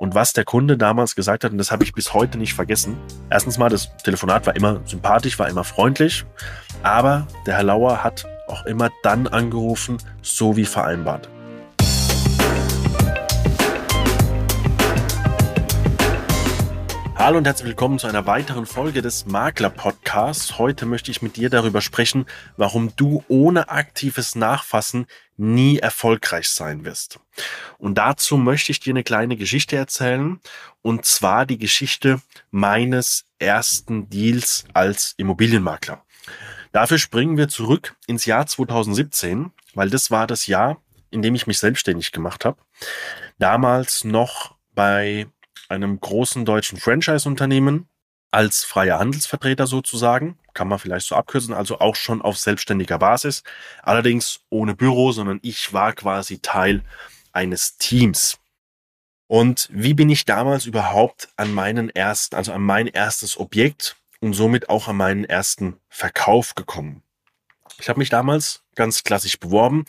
Und was der Kunde damals gesagt hat, und das habe ich bis heute nicht vergessen. Erstens mal, das Telefonat war immer sympathisch, war immer freundlich, aber der Herr Lauer hat auch immer dann angerufen, so wie vereinbart. Hallo und herzlich willkommen zu einer weiteren Folge des Makler Podcasts. Heute möchte ich mit dir darüber sprechen, warum du ohne aktives Nachfassen nie erfolgreich sein wirst. Und dazu möchte ich dir eine kleine Geschichte erzählen, und zwar die Geschichte meines ersten Deals als Immobilienmakler. Dafür springen wir zurück ins Jahr 2017, weil das war das Jahr, in dem ich mich selbstständig gemacht habe. Damals noch bei einem großen deutschen Franchise-Unternehmen als freier Handelsvertreter sozusagen, kann man vielleicht so abkürzen, also auch schon auf selbstständiger Basis, allerdings ohne Büro, sondern ich war quasi Teil eines Teams. Und wie bin ich damals überhaupt an meinen ersten, also an mein erstes Objekt und somit auch an meinen ersten Verkauf gekommen? Ich habe mich damals ganz klassisch beworben,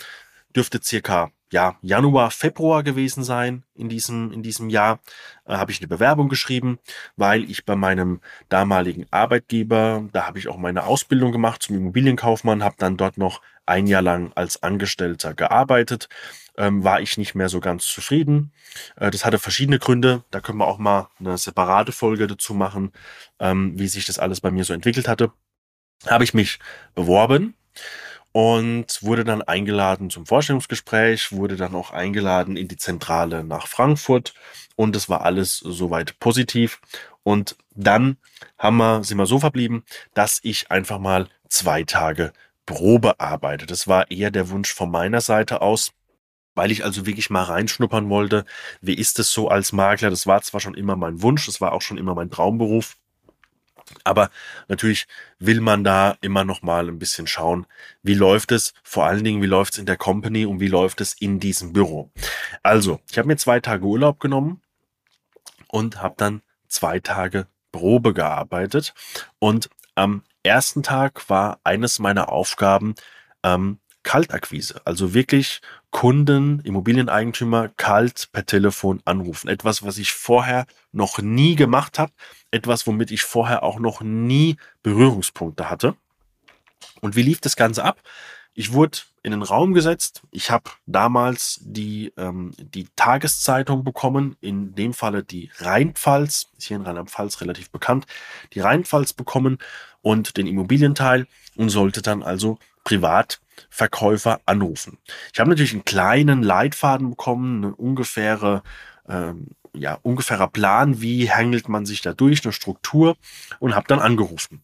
dürfte circa ja, Januar, Februar gewesen sein in diesem, in diesem Jahr, äh, habe ich eine Bewerbung geschrieben, weil ich bei meinem damaligen Arbeitgeber, da habe ich auch meine Ausbildung gemacht zum Immobilienkaufmann, habe dann dort noch ein Jahr lang als Angestellter gearbeitet, ähm, war ich nicht mehr so ganz zufrieden. Äh, das hatte verschiedene Gründe, da können wir auch mal eine separate Folge dazu machen, ähm, wie sich das alles bei mir so entwickelt hatte. Habe ich mich beworben und wurde dann eingeladen zum Vorstellungsgespräch, wurde dann auch eingeladen in die Zentrale nach Frankfurt und es war alles soweit positiv. Und dann haben wir, sind wir so verblieben, dass ich einfach mal zwei Tage Probe arbeite. Das war eher der Wunsch von meiner Seite aus, weil ich also wirklich mal reinschnuppern wollte. Wie ist es so als Makler? Das war zwar schon immer mein Wunsch, das war auch schon immer mein Traumberuf. Aber natürlich will man da immer noch mal ein bisschen schauen, wie läuft es, vor allen Dingen, wie läuft es in der Company und wie läuft es in diesem Büro. Also, ich habe mir zwei Tage Urlaub genommen und habe dann zwei Tage Probe gearbeitet. Und am ersten Tag war eines meiner Aufgaben ähm, Kaltakquise. Also wirklich Kunden, Immobilieneigentümer kalt per Telefon anrufen. Etwas, was ich vorher noch nie gemacht habe. Etwas, womit ich vorher auch noch nie Berührungspunkte hatte. Und wie lief das Ganze ab? Ich wurde in den Raum gesetzt. Ich habe damals die, ähm, die Tageszeitung bekommen, in dem Falle die Rheinpfalz, ist hier in Rheinland-Pfalz relativ bekannt, die Rheinpfalz bekommen und den Immobilienteil und sollte dann also Privatverkäufer anrufen. Ich habe natürlich einen kleinen Leitfaden bekommen, eine ungefähre, ähm, ja, ungefährer Plan, wie hangelt man sich da durch, eine Struktur und habe dann angerufen.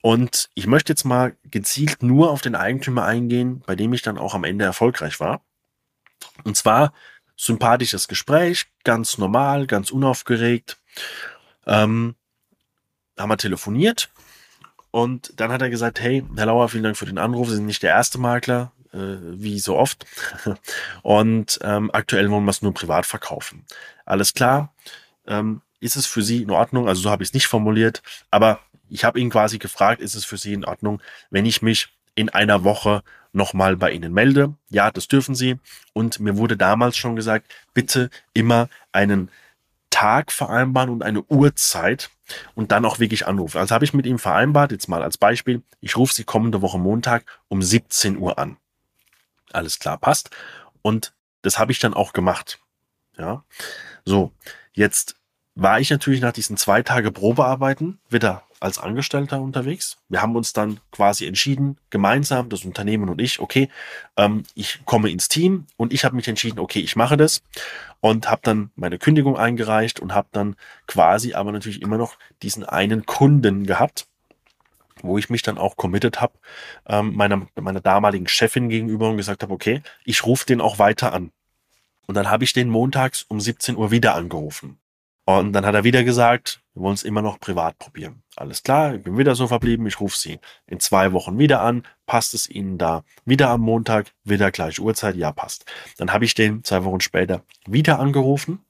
Und ich möchte jetzt mal gezielt nur auf den Eigentümer eingehen, bei dem ich dann auch am Ende erfolgreich war. Und zwar sympathisches Gespräch, ganz normal, ganz unaufgeregt. Ähm, haben wir telefoniert und dann hat er gesagt, hey, Herr Lauer, vielen Dank für den Anruf. Sie sind nicht der erste Makler, äh, wie so oft. Und ähm, aktuell wollen wir es nur privat verkaufen. Alles klar. Ähm, ist es für Sie in Ordnung? Also so habe ich es nicht formuliert, aber ich habe ihn quasi gefragt, ist es für Sie in Ordnung, wenn ich mich in einer Woche nochmal bei Ihnen melde? Ja, das dürfen Sie. Und mir wurde damals schon gesagt, bitte immer einen Tag vereinbaren und eine Uhrzeit und dann auch wirklich anrufen. Also habe ich mit ihm vereinbart, jetzt mal als Beispiel, ich rufe Sie kommende Woche Montag um 17 Uhr an. Alles klar, passt. Und das habe ich dann auch gemacht. Ja. So, jetzt war ich natürlich nach diesen zwei Tage Probearbeiten wieder als Angestellter unterwegs. Wir haben uns dann quasi entschieden, gemeinsam, das Unternehmen und ich, okay, ähm, ich komme ins Team und ich habe mich entschieden, okay, ich mache das und habe dann meine Kündigung eingereicht und habe dann quasi aber natürlich immer noch diesen einen Kunden gehabt, wo ich mich dann auch committed habe, ähm, meiner, meiner damaligen Chefin gegenüber und gesagt habe, okay, ich rufe den auch weiter an. Und dann habe ich den montags um 17 Uhr wieder angerufen. Und dann hat er wieder gesagt, wir wollen es immer noch privat probieren. Alles klar, ich bin wieder so verblieben, ich rufe Sie in zwei Wochen wieder an. Passt es Ihnen da? Wieder am Montag, wieder gleiche Uhrzeit? Ja, passt. Dann habe ich den zwei Wochen später wieder angerufen,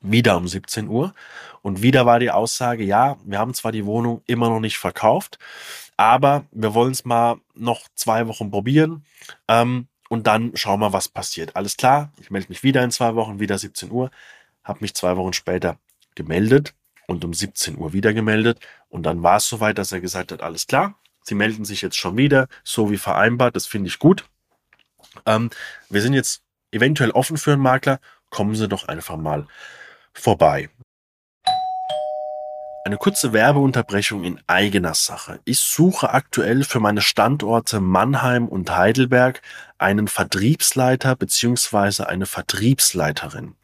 wieder um 17 Uhr. Und wieder war die Aussage, ja, wir haben zwar die Wohnung immer noch nicht verkauft, aber wir wollen es mal noch zwei Wochen probieren. Ähm, und dann schauen wir, was passiert. Alles klar, ich melde mich wieder in zwei Wochen, wieder 17 Uhr habe mich zwei Wochen später gemeldet und um 17 Uhr wieder gemeldet. Und dann war es soweit, dass er gesagt hat, alles klar, Sie melden sich jetzt schon wieder, so wie vereinbart, das finde ich gut. Ähm, wir sind jetzt eventuell offen für einen Makler, kommen Sie doch einfach mal vorbei. Eine kurze Werbeunterbrechung in eigener Sache. Ich suche aktuell für meine Standorte Mannheim und Heidelberg einen Vertriebsleiter beziehungsweise eine Vertriebsleiterin.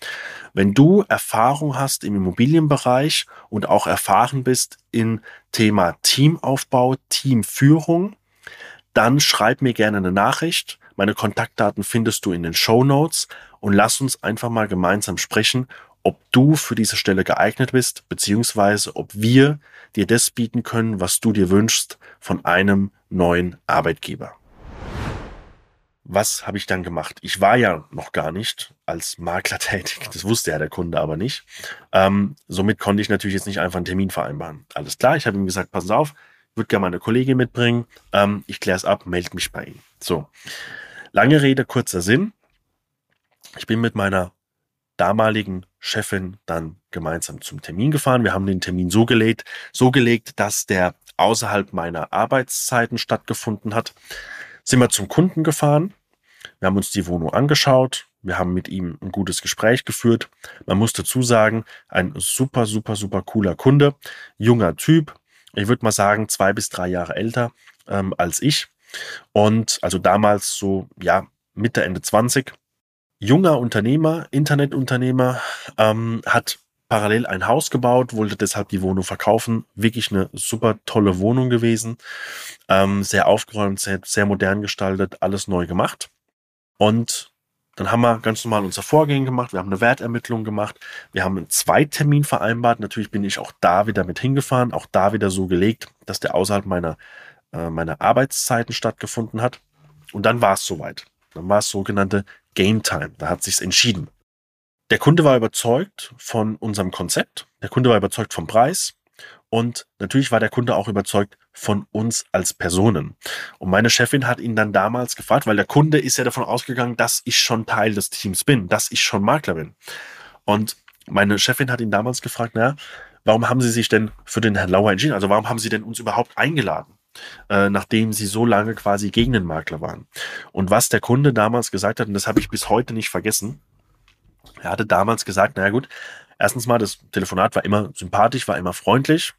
Wenn du Erfahrung hast im Immobilienbereich und auch erfahren bist in Thema Teamaufbau, Teamführung, dann schreib mir gerne eine Nachricht. Meine Kontaktdaten findest du in den Show Notes und lass uns einfach mal gemeinsam sprechen ob du für diese Stelle geeignet bist, beziehungsweise ob wir dir das bieten können, was du dir wünschst von einem neuen Arbeitgeber. Was habe ich dann gemacht? Ich war ja noch gar nicht als Makler tätig. Das wusste ja der Kunde aber nicht. Ähm, somit konnte ich natürlich jetzt nicht einfach einen Termin vereinbaren. Alles klar, ich habe ihm gesagt, pass auf, ich würde gerne meine Kollegin mitbringen. Ähm, ich kläre es ab, melde mich bei ihm. So, lange Rede, kurzer Sinn. Ich bin mit meiner damaligen Chefin dann gemeinsam zum Termin gefahren. Wir haben den Termin so gelegt, so gelegt, dass der außerhalb meiner Arbeitszeiten stattgefunden hat. Sind wir zum Kunden gefahren. Wir haben uns die Wohnung angeschaut. Wir haben mit ihm ein gutes Gespräch geführt. Man muss dazu sagen, ein super, super, super cooler Kunde. Junger Typ. Ich würde mal sagen, zwei bis drei Jahre älter ähm, als ich. Und also damals so, ja, Mitte, Ende 20 junger Unternehmer, Internetunternehmer, ähm, hat parallel ein Haus gebaut, wollte deshalb die Wohnung verkaufen. Wirklich eine super tolle Wohnung gewesen. Ähm, sehr aufgeräumt, sehr, sehr modern gestaltet, alles neu gemacht. Und dann haben wir ganz normal unser Vorgehen gemacht. Wir haben eine Wertermittlung gemacht. Wir haben einen Zweitermin vereinbart. Natürlich bin ich auch da wieder mit hingefahren. Auch da wieder so gelegt, dass der außerhalb meiner, äh, meiner Arbeitszeiten stattgefunden hat. Und dann war es soweit. Dann war es sogenannte Game Time. Da hat sich's entschieden. Der Kunde war überzeugt von unserem Konzept. Der Kunde war überzeugt vom Preis. Und natürlich war der Kunde auch überzeugt von uns als Personen. Und meine Chefin hat ihn dann damals gefragt, weil der Kunde ist ja davon ausgegangen, dass ich schon Teil des Teams bin, dass ich schon Makler bin. Und meine Chefin hat ihn damals gefragt, na, warum haben Sie sich denn für den Herrn Lauer entschieden? Also warum haben Sie denn uns überhaupt eingeladen? Äh, nachdem sie so lange quasi gegen den Makler waren. Und was der Kunde damals gesagt hat, und das habe ich bis heute nicht vergessen, er hatte damals gesagt, naja gut, erstens mal, das Telefonat war immer sympathisch, war immer freundlich,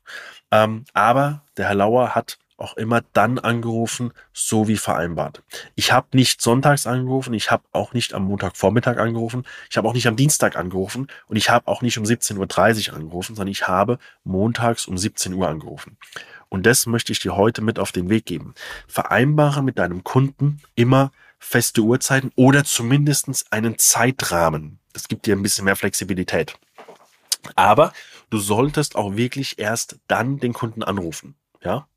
ähm, aber der Herr Lauer hat auch immer dann angerufen, so wie vereinbart. Ich habe nicht sonntags angerufen, ich habe auch nicht am Montagvormittag angerufen, ich habe auch nicht am Dienstag angerufen und ich habe auch nicht um 17.30 Uhr angerufen, sondern ich habe montags um 17 Uhr angerufen. Und das möchte ich dir heute mit auf den Weg geben. Vereinbare mit deinem Kunden immer feste Uhrzeiten oder zumindest einen Zeitrahmen. Das gibt dir ein bisschen mehr Flexibilität. Aber du solltest auch wirklich erst dann den Kunden anrufen. Ja,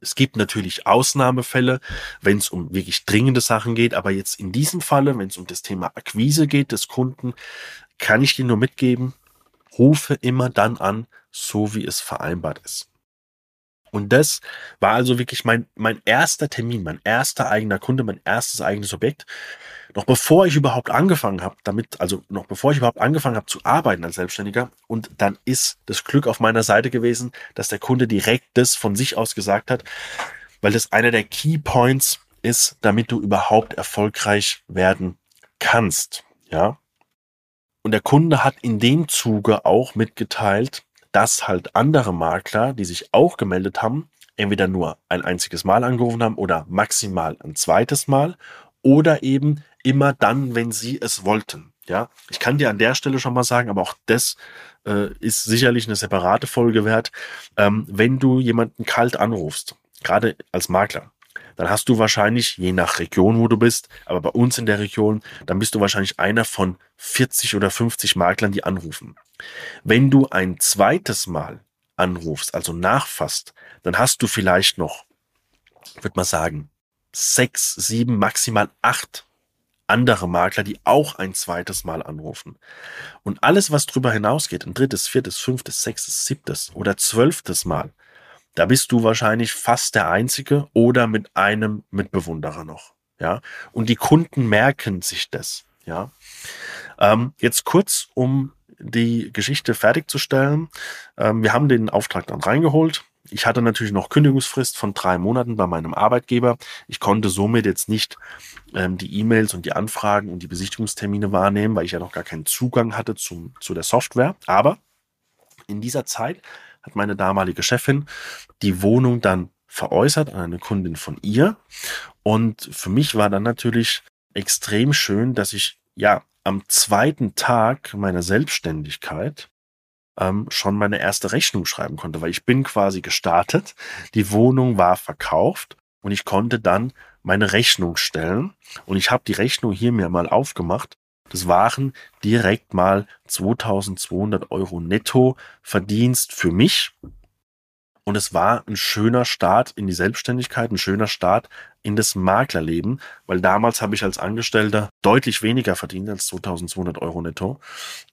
es gibt natürlich Ausnahmefälle, wenn es um wirklich dringende Sachen geht, aber jetzt in diesem Falle, wenn es um das Thema Akquise geht des Kunden, kann ich dir nur mitgeben, rufe immer dann an, so wie es vereinbart ist. Und das war also wirklich mein, mein erster Termin, mein erster eigener Kunde, mein erstes eigenes Objekt. Noch bevor ich überhaupt angefangen habe, damit, also noch bevor ich überhaupt angefangen habe zu arbeiten als Selbstständiger. Und dann ist das Glück auf meiner Seite gewesen, dass der Kunde direkt das von sich aus gesagt hat, weil das einer der Key Points ist, damit du überhaupt erfolgreich werden kannst. Ja. Und der Kunde hat in dem Zuge auch mitgeteilt, dass halt andere Makler, die sich auch gemeldet haben, entweder nur ein einziges Mal angerufen haben oder maximal ein zweites Mal oder eben immer dann, wenn sie es wollten. Ja, ich kann dir an der Stelle schon mal sagen, aber auch das äh, ist sicherlich eine separate Folge wert. Ähm, wenn du jemanden kalt anrufst, gerade als Makler, dann hast du wahrscheinlich, je nach Region, wo du bist, aber bei uns in der Region, dann bist du wahrscheinlich einer von 40 oder 50 Maklern, die anrufen. Wenn du ein zweites Mal anrufst, also nachfasst, dann hast du vielleicht noch, würde man sagen, sechs, sieben, maximal acht andere Makler, die auch ein zweites Mal anrufen. Und alles, was drüber hinausgeht, ein drittes, viertes, fünftes, sechstes, siebtes oder zwölftes Mal, da bist du wahrscheinlich fast der Einzige oder mit einem Mitbewunderer noch. Ja, und die Kunden merken sich das. Ja, ähm, jetzt kurz, um die Geschichte fertigzustellen. Ähm, wir haben den Auftrag dann reingeholt. Ich hatte natürlich noch Kündigungsfrist von drei Monaten bei meinem Arbeitgeber. Ich konnte somit jetzt nicht ähm, die E-Mails und die Anfragen und die Besichtigungstermine wahrnehmen, weil ich ja noch gar keinen Zugang hatte zum, zu der Software. Aber in dieser Zeit hat meine damalige Chefin die Wohnung dann veräußert an eine Kundin von ihr. Und für mich war dann natürlich extrem schön, dass ich ja am zweiten Tag meiner Selbstständigkeit ähm, schon meine erste Rechnung schreiben konnte, weil ich bin quasi gestartet, die Wohnung war verkauft und ich konnte dann meine Rechnung stellen und ich habe die Rechnung hier mir mal aufgemacht. Das waren direkt mal 2200 Euro netto Verdienst für mich und es war ein schöner Start in die Selbstständigkeit, ein schöner Start in das Maklerleben, weil damals habe ich als Angestellter deutlich weniger verdient als 2200 Euro netto.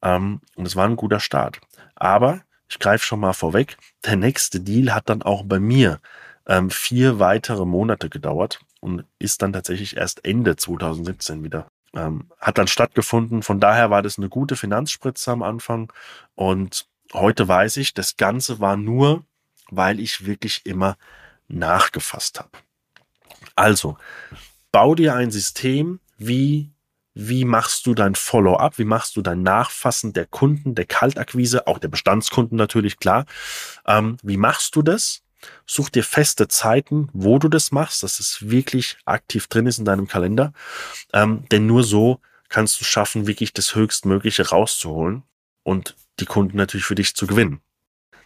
Ähm, und es war ein guter Start. Aber ich greife schon mal vorweg, der nächste Deal hat dann auch bei mir ähm, vier weitere Monate gedauert und ist dann tatsächlich erst Ende 2017 wieder ähm, hat dann stattgefunden. Von daher war das eine gute Finanzspritze am Anfang. Und heute weiß ich, das Ganze war nur weil ich wirklich immer nachgefasst habe. Also, bau dir ein System, wie, wie machst du dein Follow-up, wie machst du dein Nachfassen der Kunden, der Kaltakquise, auch der Bestandskunden natürlich, klar. Ähm, wie machst du das? Such dir feste Zeiten, wo du das machst, dass es wirklich aktiv drin ist in deinem Kalender. Ähm, denn nur so kannst du schaffen, wirklich das Höchstmögliche rauszuholen und die Kunden natürlich für dich zu gewinnen.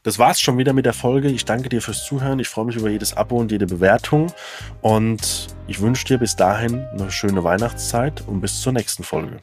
Das war's schon wieder mit der Folge. Ich danke dir fürs Zuhören. Ich freue mich über jedes Abo und jede Bewertung. Und ich wünsche dir bis dahin eine schöne Weihnachtszeit und bis zur nächsten Folge.